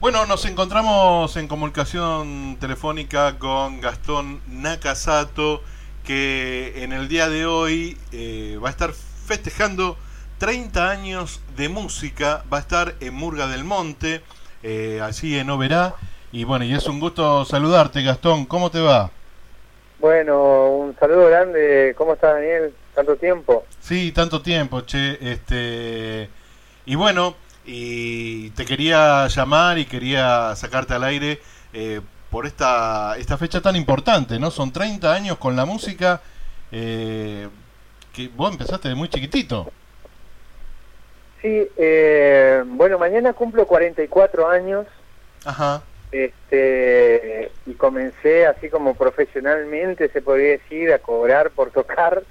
Bueno, nos encontramos en comunicación telefónica con Gastón Nakasato, que en el día de hoy eh, va a estar festejando 30 años de música, va a estar en Murga del Monte, eh, así en Oberá. Y bueno, y es un gusto saludarte, Gastón. ¿Cómo te va? Bueno, un saludo grande. ¿Cómo estás, Daniel? ¿Tanto tiempo? Sí, tanto tiempo, che. Este, y bueno, y te quería llamar y quería sacarte al aire eh, por esta, esta fecha tan importante, ¿no? Son 30 años con la música eh, que vos empezaste de muy chiquitito. Sí, eh, bueno, mañana cumplo 44 años. Ajá. Este, y comencé así como profesionalmente, se podría decir, a cobrar por tocar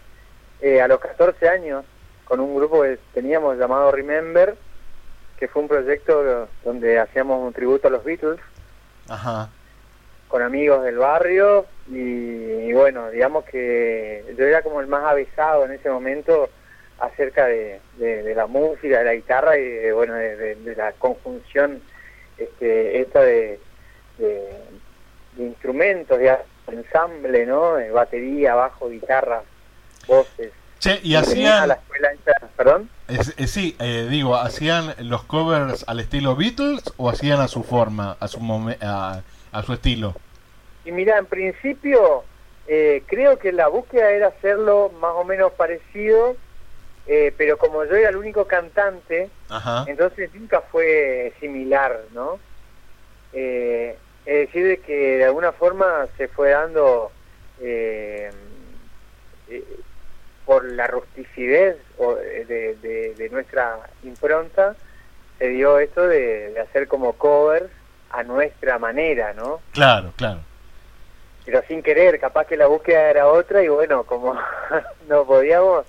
a los 14 años con un grupo que teníamos llamado Remember que fue un proyecto donde hacíamos un tributo a los Beatles. Con amigos del barrio y, bueno, digamos que yo era como el más avisado en ese momento acerca de, la música, de la guitarra y de, bueno, de, la conjunción este, esta de, instrumentos, de ensamble, ¿no? Batería, bajo, guitarra, voces. Che, y hacían... ¿Perdón? Sí, eh, digo, ¿hacían los covers al estilo Beatles o hacían a su forma, a su, a, a su estilo? Y mira, en principio eh, creo que la búsqueda era hacerlo más o menos parecido, eh, pero como yo era el único cantante, entonces nunca fue similar, ¿no? es decir, que de alguna forma se fue dando por la rusticidad de, de, nuestra impronta, se dio esto de, hacer como covers a nuestra manera, ¿no? Claro, claro. Pero sin querer, capaz que la búsqueda era otra y bueno, como no podíamos,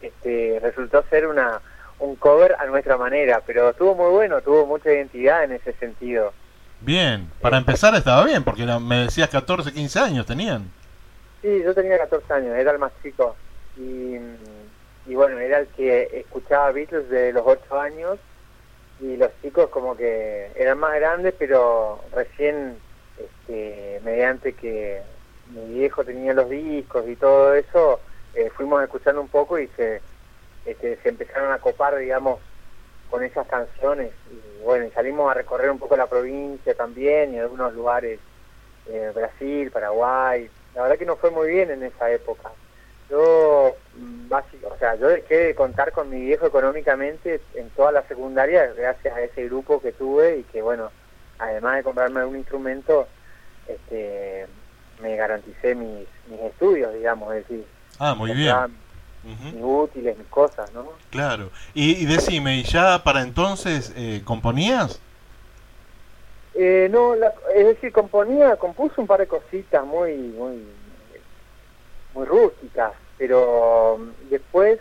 este, resultó ser una un cover a nuestra manera, pero estuvo muy bueno, tuvo mucha identidad en ese sentido. Bien, para empezar estaba bien, porque me decías 14, 15 años tenían. Sí, yo tenía 14 años, era el más chico y, bueno, era el que escuchaba Beatles desde los 8 años y los chicos como que eran más grandes, pero recién, este, mediante que mi viejo tenía los discos y todo eso, eh, fuimos escuchando un poco y se, este, se empezaron a copar, digamos, con esas canciones. Y bueno, salimos a recorrer un poco la provincia también y algunos lugares, eh, Brasil, Paraguay. La verdad que nos fue muy bien en esa época. Yo, mm, básico, o sea, yo dejé de contar con mi viejo económicamente en toda la secundaria gracias a ese grupo que tuve y que, bueno, además de comprarme un instrumento, este, me garanticé mis, mis estudios, digamos, es decir, ah, muy bien. Mis útiles, mis cosas, ¿no? Claro. Y, y decime, ¿ya para entonces eh, componías? Eh, no, es decir, componía, compuse un par de cositas muy, muy muy rústicas, pero mm, después,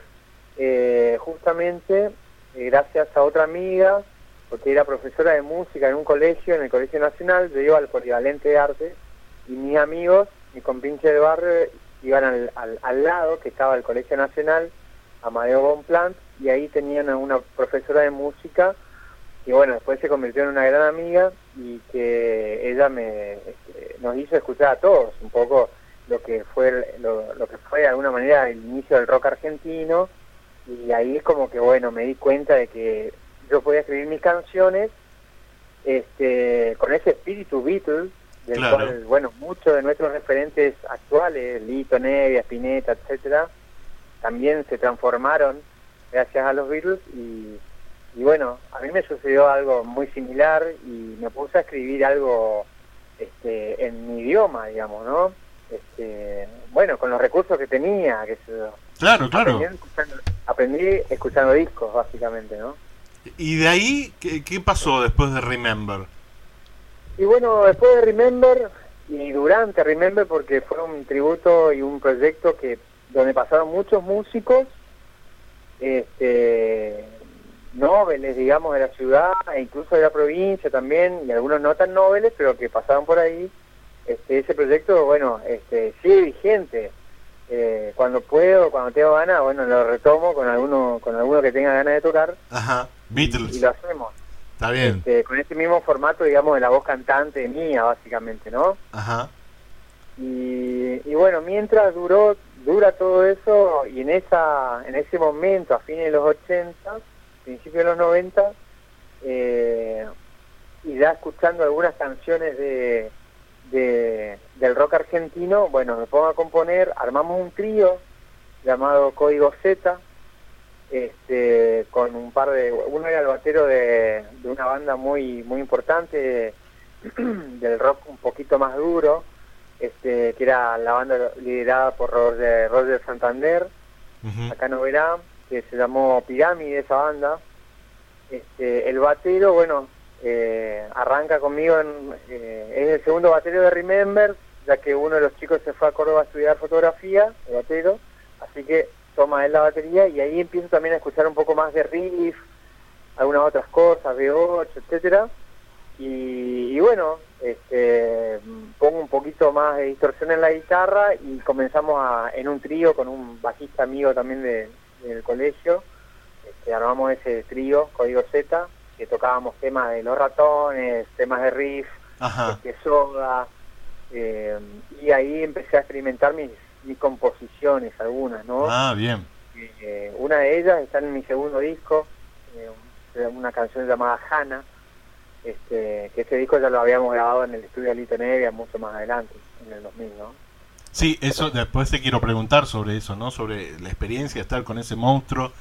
eh, justamente, eh, gracias a otra amiga, porque era profesora de música en un colegio, en el Colegio Nacional, yo iba al Polivalente de Arte, y mis amigos, mi compinche de barrio, iban al, al, lado, que estaba el Colegio Nacional, Amadeo Bonplant, y ahí tenían a una profesora de música, y bueno, después se convirtió en una gran amiga, y que ella me este, nos hizo escuchar a todos un poco lo que fue lo, lo, que fue de alguna manera el inicio del rock argentino y ahí es como que bueno me di cuenta de que yo podía escribir mis canciones este con ese espíritu Beatles del cual bueno muchos de nuestros referentes actuales Lito Nevia Spinetta etcétera también se transformaron gracias a los Beatles y, y bueno a mí me sucedió algo muy similar y me puse a escribir algo este, en mi idioma digamos no este, bueno, con los recursos que tenía, que Claro, claro. Aprendí escuchando, discos, básicamente, ¿no? ¿Y de ahí qué, pasó después de Remember? Y bueno, después de Remember y durante Remember, porque fue un tributo y un proyecto que donde pasaron muchos músicos, este, nobles, digamos, de la ciudad e incluso de la provincia también, y algunos no tan nobles, pero que pasaron por ahí. Este, ese proyecto, bueno, este, sigue vigente. Eh, cuando puedo, cuando tengo ganas, bueno, lo retomo con alguno, con alguno que tenga ganas de tocar. Ajá, Beatles. Y, lo hacemos. Está bien. Este, con este mismo formato, digamos, de la voz cantante mía, básicamente, ¿no? Ajá. Y, y bueno, mientras duró, dura todo eso, y en esa, en ese momento, a fines de los 80, principios de los 90, eh, y ya escuchando algunas canciones de, de, del rock argentino, bueno, me pongo a componer, armamos un trío llamado Código Z, este, con un par de, uno era el batero de, de una banda muy, muy importante, del rock un poquito más duro, este, que era la banda liderada por Roger, Roger Santander, acá no verá, que se llamó Pirámide esa banda. Este, el batero, bueno, eh, arranca conmigo, en, eh, es el segundo batero de Remember, ya que uno de los chicos se fue a Córdoba a estudiar fotografía, el batero, así que toma él la batería y ahí empiezo también a escuchar un poco más de riff, algunas otras cosas, B8, etcétera. Y, y bueno, este, pongo un poquito más de distorsión en la guitarra y comenzamos a, en un trío con un bajista amigo también de, del colegio, este, armamos ese trío, Código Z, que tocábamos temas de los ratones, temas de riff, Ajá. este, soda, eh, y ahí empecé a experimentar mis, mis composiciones, algunas, ¿no? Ah, bien. Eh, una de ellas está en mi segundo disco, eh, una canción llamada Hanna, este, que ese disco ya lo habíamos grabado en el estudio de Lito Nevia mucho más adelante, en el 2000, ¿no? Sí, eso después te quiero preguntar sobre eso, ¿no? Sobre la experiencia de estar con ese monstruo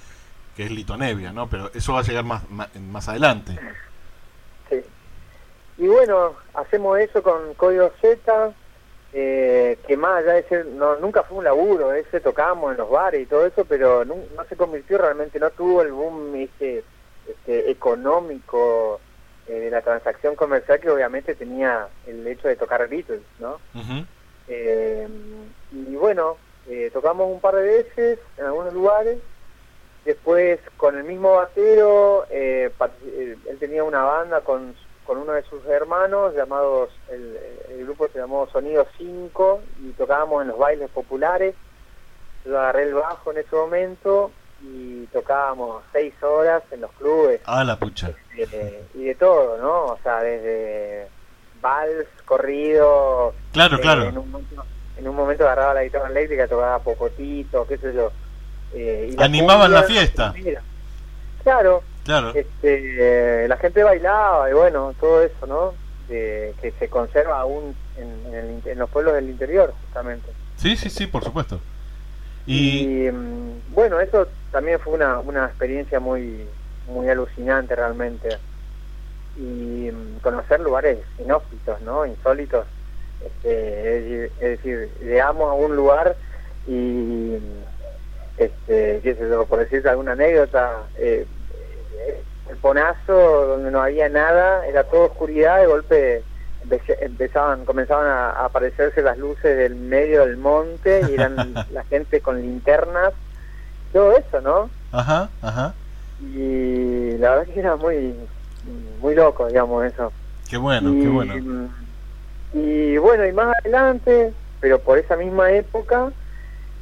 que es Litonevia, ¿no? Pero eso va a llegar más, más, más adelante. Sí. Y bueno, hacemos eso con Código Z, eh, que más allá de ser, no, nunca fue un laburo, ese tocábamos en los bares y todo eso, pero no, no se convirtió realmente, no tuvo el boom ese, este, económico eh, de la transacción comercial que obviamente tenía el hecho de tocar Beatles, ¿no? Eh, y bueno, eh, tocamos un par de veces en algunos lugares. Después, con el mismo batero, eh, eh, él tenía una banda con, con uno de sus hermanos, llamados, el, el grupo se llamó Sonido 5, y tocábamos en los bailes populares. Yo agarré el bajo en ese momento y tocábamos seis horas en los clubes Ah, la pucha. eh, y de todo, ¿no? O sea, desde vals, corrido. Claro, eh, claro. En un, momento, en un momento agarraba la guitarra eléctrica, tocaba Pocotito, qué sé yo. Eh, y la Animaban cumbia la fiesta. mira, Claro, Claro. este, la gente bailaba y bueno, todo eso, ¿no? De, que se conserva aún en, en el en los pueblos del interior, justamente. Sí, sí, sí, por supuesto. Y, Y mm, bueno, eso también fue una, una experiencia muy muy alucinante realmente. Y mm, conocer lugares inhóspitos, ¿no? Insólitos. Este, es, decir- es decir, llegamos a un lugar y, este, qué sé yo, por decirte alguna anécdota, eh, el ponazo donde no había nada, era todo oscuridad, de golpe empezaban, comenzaban a, a aparecerse las luces del medio del monte y eran la gente con linternas, todo eso, ¿no? ajá, ajá. Y la verdad que era muy, muy loco, digamos, eso. Qué bueno, y, qué bueno. Y bueno, y más adelante, pero por esa misma época,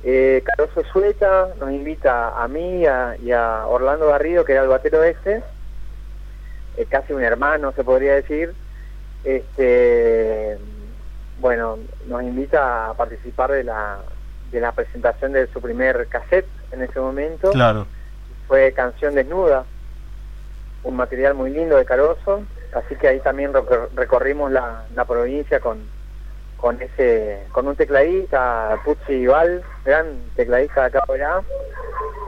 eh, Caroso Sueta nos invita a mí y a, y a Orlando Garrido, que era el batero este, eh, casi un hermano se podría decir, este bueno, nos invita a participar de la, de la presentación de su primer cassette en ese momento. Claro. fue Canción Desnuda, un material muy lindo de Caroso, así que ahí también recor- recorrimos la, la provincia con, con ese con un tecladista, Puzzi Ival, gran tecladista de acá allá,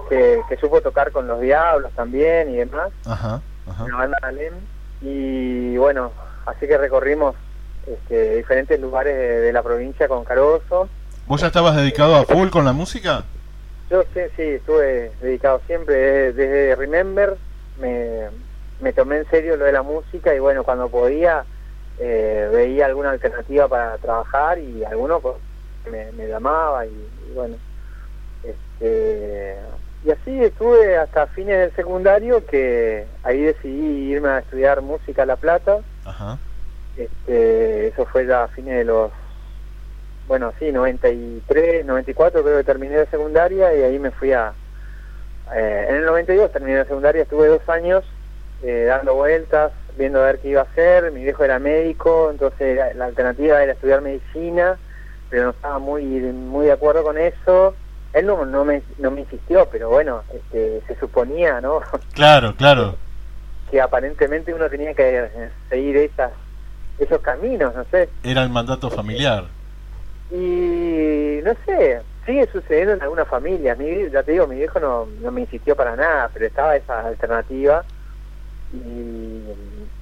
que, que supo tocar con los Diablos también y demás, Ajá, ajá. una banda de Alem, y bueno, así que recorrimos este, diferentes lugares de, de la provincia con Caroso, ¿Vos ya estabas dedicado a full con la música? Yo sí, sí, estuve dedicado siempre, desde, desde Remember me, me tomé en serio lo de la música y bueno, cuando podía eh, veía alguna alternativa para trabajar y alguno pues, me, llamaba y, bueno, este, y así estuve hasta fines del secundario que ahí decidí irme a estudiar música a La Plata. Este, eso fue ya a fines de los, bueno, sí, 93, 94 creo que terminé de secundaria y ahí me fui a, eh, en el 92 terminé de secundaria, estuve dos años eh, dando vueltas, viendo a ver qué iba a hacer. Mi viejo era médico, entonces la, alternativa era estudiar medicina, pero no estaba muy muy de acuerdo con eso. Él no, no, me, no me insistió, pero bueno, este, se suponía, ¿no? Claro, claro. que aparentemente uno tenía que seguir esas, esos caminos, no sé. Era el mandato familiar. Y no sé, sigue sucediendo en algunas familias. Mi, ya te digo, mi viejo no, no me insistió para nada, pero estaba esa alternativa y,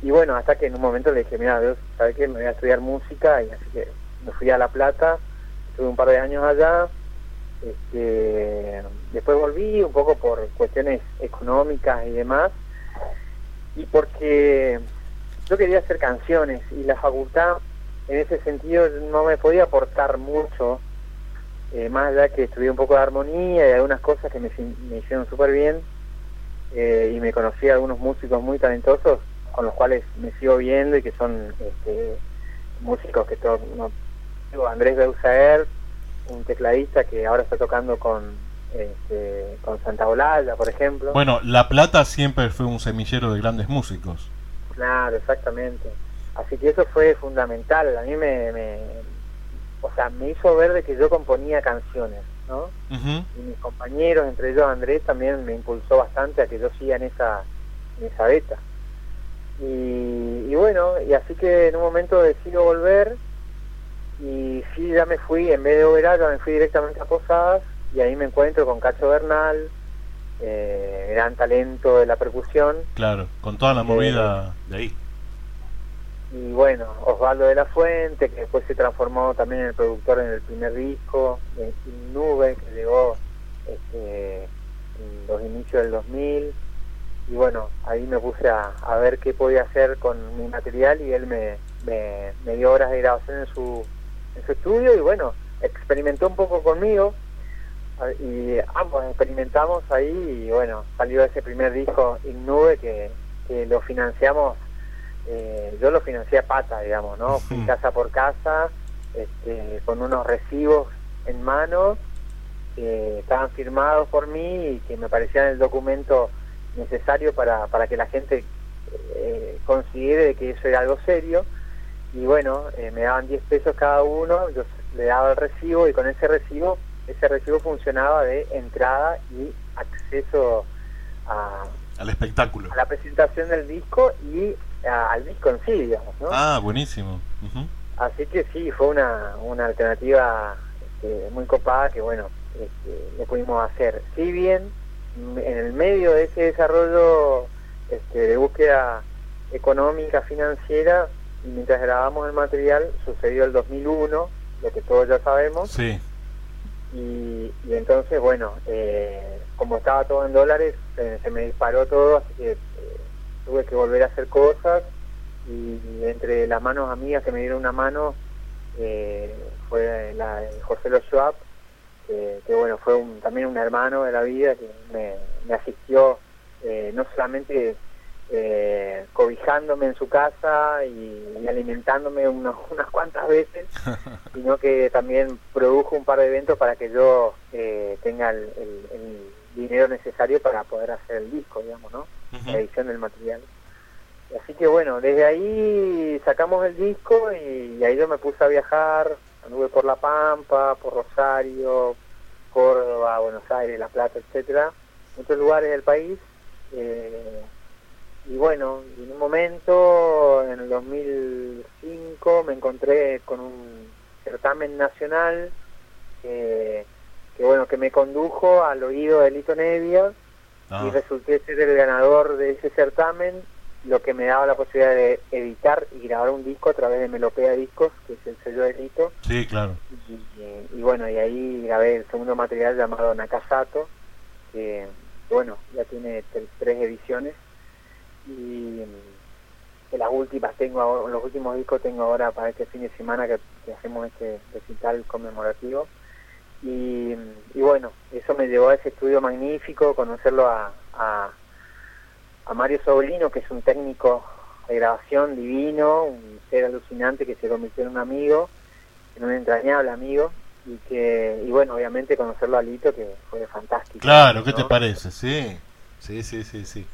bueno, hasta que en un momento le dije, mira, Dios, ¿sabes qué? Me voy a estudiar música y así que me fui a La Plata, estuve un par de años allá, este, después volví un poco por cuestiones económicas y demás, y porque yo quería hacer canciones y la facultad en ese sentido no me podía aportar mucho, eh, más allá que estudié un poco de armonía y algunas cosas que me, me hicieron súper bien eh, y me conocí a algunos músicos muy talentosos con los cuales me sigo viendo y que son este, músicos que todo, no, Andrés Beusaer, un tecladista que ahora está tocando con este, con Santa Olalla, por ejemplo. Bueno, La Plata siempre fue un semillero de grandes músicos. Claro, exactamente. Así que eso fue fundamental. A mí me, me o sea, me hizo ver de que yo componía canciones. Y mis compañeros, entre ellos Andrés, también me impulsó bastante a que yo siga en esa, en esa beta. Y, bueno, y así que en un momento decido volver y sí, ya me fui, en vez de Oberá, ya me fui directamente a Posadas y ahí me encuentro con Cacho Bernal, eh, gran talento de la percusión. Claro, con toda la movida de ahí y bueno, Osvaldo de la Fuente, que después se transformó también en el productor en el primer disco, Sin Nube, que llegó este, en los inicios del 2000, y bueno, ahí me puse a, ver qué podía hacer con mi material y él me, me, dio horas de grabación en su, en su estudio y bueno, experimentó un poco conmigo y ambos experimentamos ahí y bueno, salió ese primer disco Innube que, que lo financiamos eh, yo lo financié a pata, digamos, ¿no? Fui casa por casa, este, con unos recibos en mano que estaban firmados por mí y que me parecían el documento necesario para, para que la gente eh, considere que eso era algo serio. Y bueno, eh, me daban 10 pesos cada uno, yo le daba el recibo y con ese recibo, ese recibo funcionaba de entrada y acceso a, al espectáculo. A la presentación del disco y al disco en sí, digamos, ¿no? Ah, buenísimo. Así que sí, fue una, una alternativa este, muy copada que, bueno, este, lo pudimos hacer. Si bien en el medio de ese desarrollo este, de búsqueda económica, financiera, y mientras grabamos el material, sucedió el 2001, lo que todos ya sabemos. Sí. Y, entonces, bueno, eh, como estaba todo en dólares, se me disparó todo, así que tuve que volver a hacer cosas y entre las manos amigas que me dieron una mano eh, fue la de José Lo Schwab, que, bueno, fue también un hermano de la vida que me, asistió eh, no solamente eh, cobijándome en su casa y, alimentándome unas cuantas veces, sino que también produjo un par de eventos para que yo tenga el, dinero necesario para poder hacer el disco, digamos, ¿no? La edición del material. Así que bueno, desde ahí sacamos el disco y, ahí yo me puse a viajar, anduve por La Pampa, por Rosario, Córdoba, Buenos Aires, La Plata, etcétera, muchos lugares del país. Eh, y bueno, en un momento, en el 2005, me encontré con un certamen nacional que bueno que me condujo al oído de Lito Nevia y ah. resulté ser el ganador de ese certamen, lo que me daba la posibilidad de editar y grabar un disco a través de Melopea Discos, que es el sello de Lito. Sí, claro. Y, bueno, y ahí grabé el segundo material llamado Nakasato, que bueno, ya tiene tres ediciones. Y, que las últimas tengo ahora, los últimos discos tengo ahora para este fin de semana que, hacemos este recital conmemorativo. Y, bueno, eso me llevó a ese estudio magnífico, conocerlo a, a, a Mario Sobolino, que es un técnico de grabación divino, un ser alucinante que se convirtió en un amigo, en un entrañable amigo, y que y bueno, obviamente conocerlo a Lito, que fue fantástico. Claro, ¿qué te parece? Sí, sí, sí, sí, sí.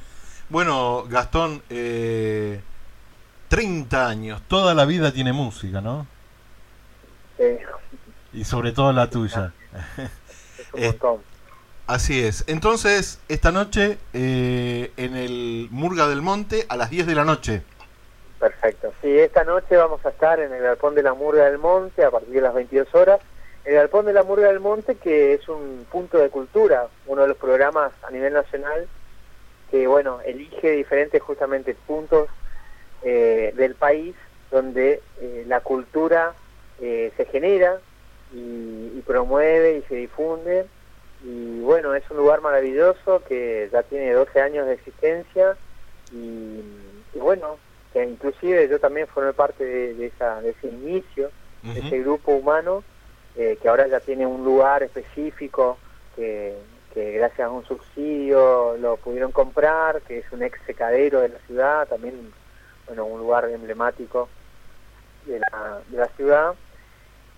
Bueno, Gastón, eh, 30 años, toda la vida tiene música, ¿no? Sí. Y sobre todo la tuya. Es un así es. Entonces, esta noche eh, en el Murga del Monte a las 10 de la noche. Perfecto. Sí, esta noche vamos a estar en el Galpón de la Murga del Monte a partir de las 22 horas. El Galpón de la Murga del Monte, que es un punto de cultura, uno de los programas a nivel nacional que, bueno, elige diferentes justamente puntos eh, del país donde eh, la cultura eh, se genera y, promueve y se difunde. Y bueno, es un lugar maravilloso que ya tiene 12 años de existencia y, bueno, que inclusive yo también formé parte de, esa, de ese inicio, de ese grupo humano que ahora ya tiene un lugar específico que, que gracias a un subsidio lo pudieron comprar, que es un ex secadero de la ciudad, también bueno, un lugar emblemático de la, de la ciudad,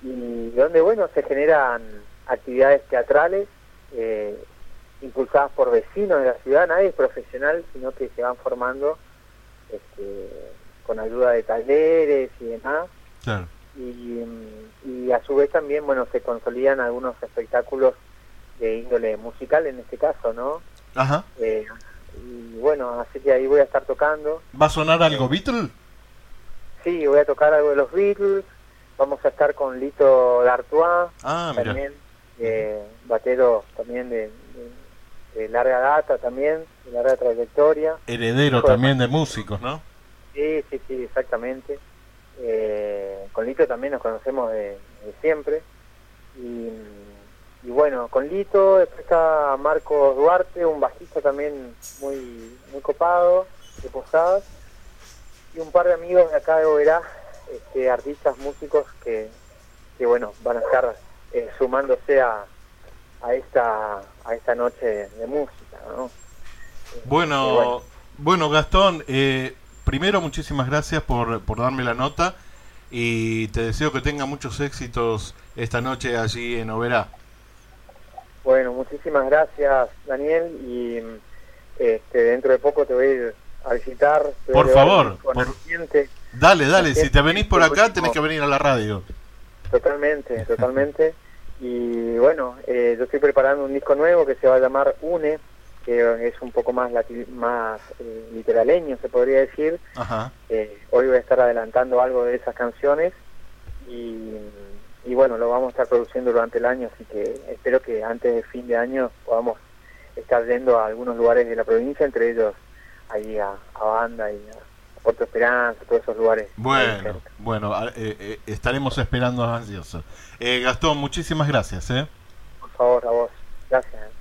y donde, bueno, se generan actividades teatrales eh, impulsadas por vecinos de la ciudad, nadie es profesional, sino que se van formando este, con ayuda de talleres y demás. Y, y a su vez también, bueno, se consolidan algunos espectáculos de índole musical en este caso, ¿no? Ajá. Eh, y bueno, así que ahí voy a estar tocando. ¿Va a sonar algo eh, Beatles? Sí, voy a tocar algo de los Beatles. Vamos a estar con Lito D'Artois, ah, también, eh, batero también de, larga data, también, de larga trayectoria. Heredero también de, músicos, ¿no? Sí, sí, sí, exactamente. Eh, con Lito también nos conocemos de, de siempre. Y y bueno, con Lito, después está Marcos Duarte, un bajista también muy, muy copado, de Posadas, y un par de amigos de acá de Oberá, este, artistas, músicos que, que bueno, van a estar eh, sumándose a, a esta a esta noche de música, ¿no? Bueno, bueno, Gastón, eh, primero muchísimas gracias por, por darme la nota y te deseo que tenga muchos éxitos esta noche allí en Oberá. Bueno, muchísimas gracias Daniel y este, dentro de poco te voy a ir a visitar. Por favor, dale, dale, si te venís por acá tenés que venir a la radio. Totalmente, totalmente. y bueno, eh, yo estoy preparando un disco nuevo que se va a llamar Une, que es un poco más, más eh, literaleño, se podría decir. Eh, hoy voy a estar adelantando algo de esas canciones y y bueno, lo vamos a estar produciendo durante el año, así que espero que antes de fin de año podamos estar yendo a algunos lugares de la provincia, entre ellos ahí a, Banda y a Puerto Esperanza, todos esos lugares. Bueno, bueno, eh, eh, estaremos esperando ansiosos. Eh, Gastón, muchísimas gracias. ¿eh? Por favor, a vos. Gracias.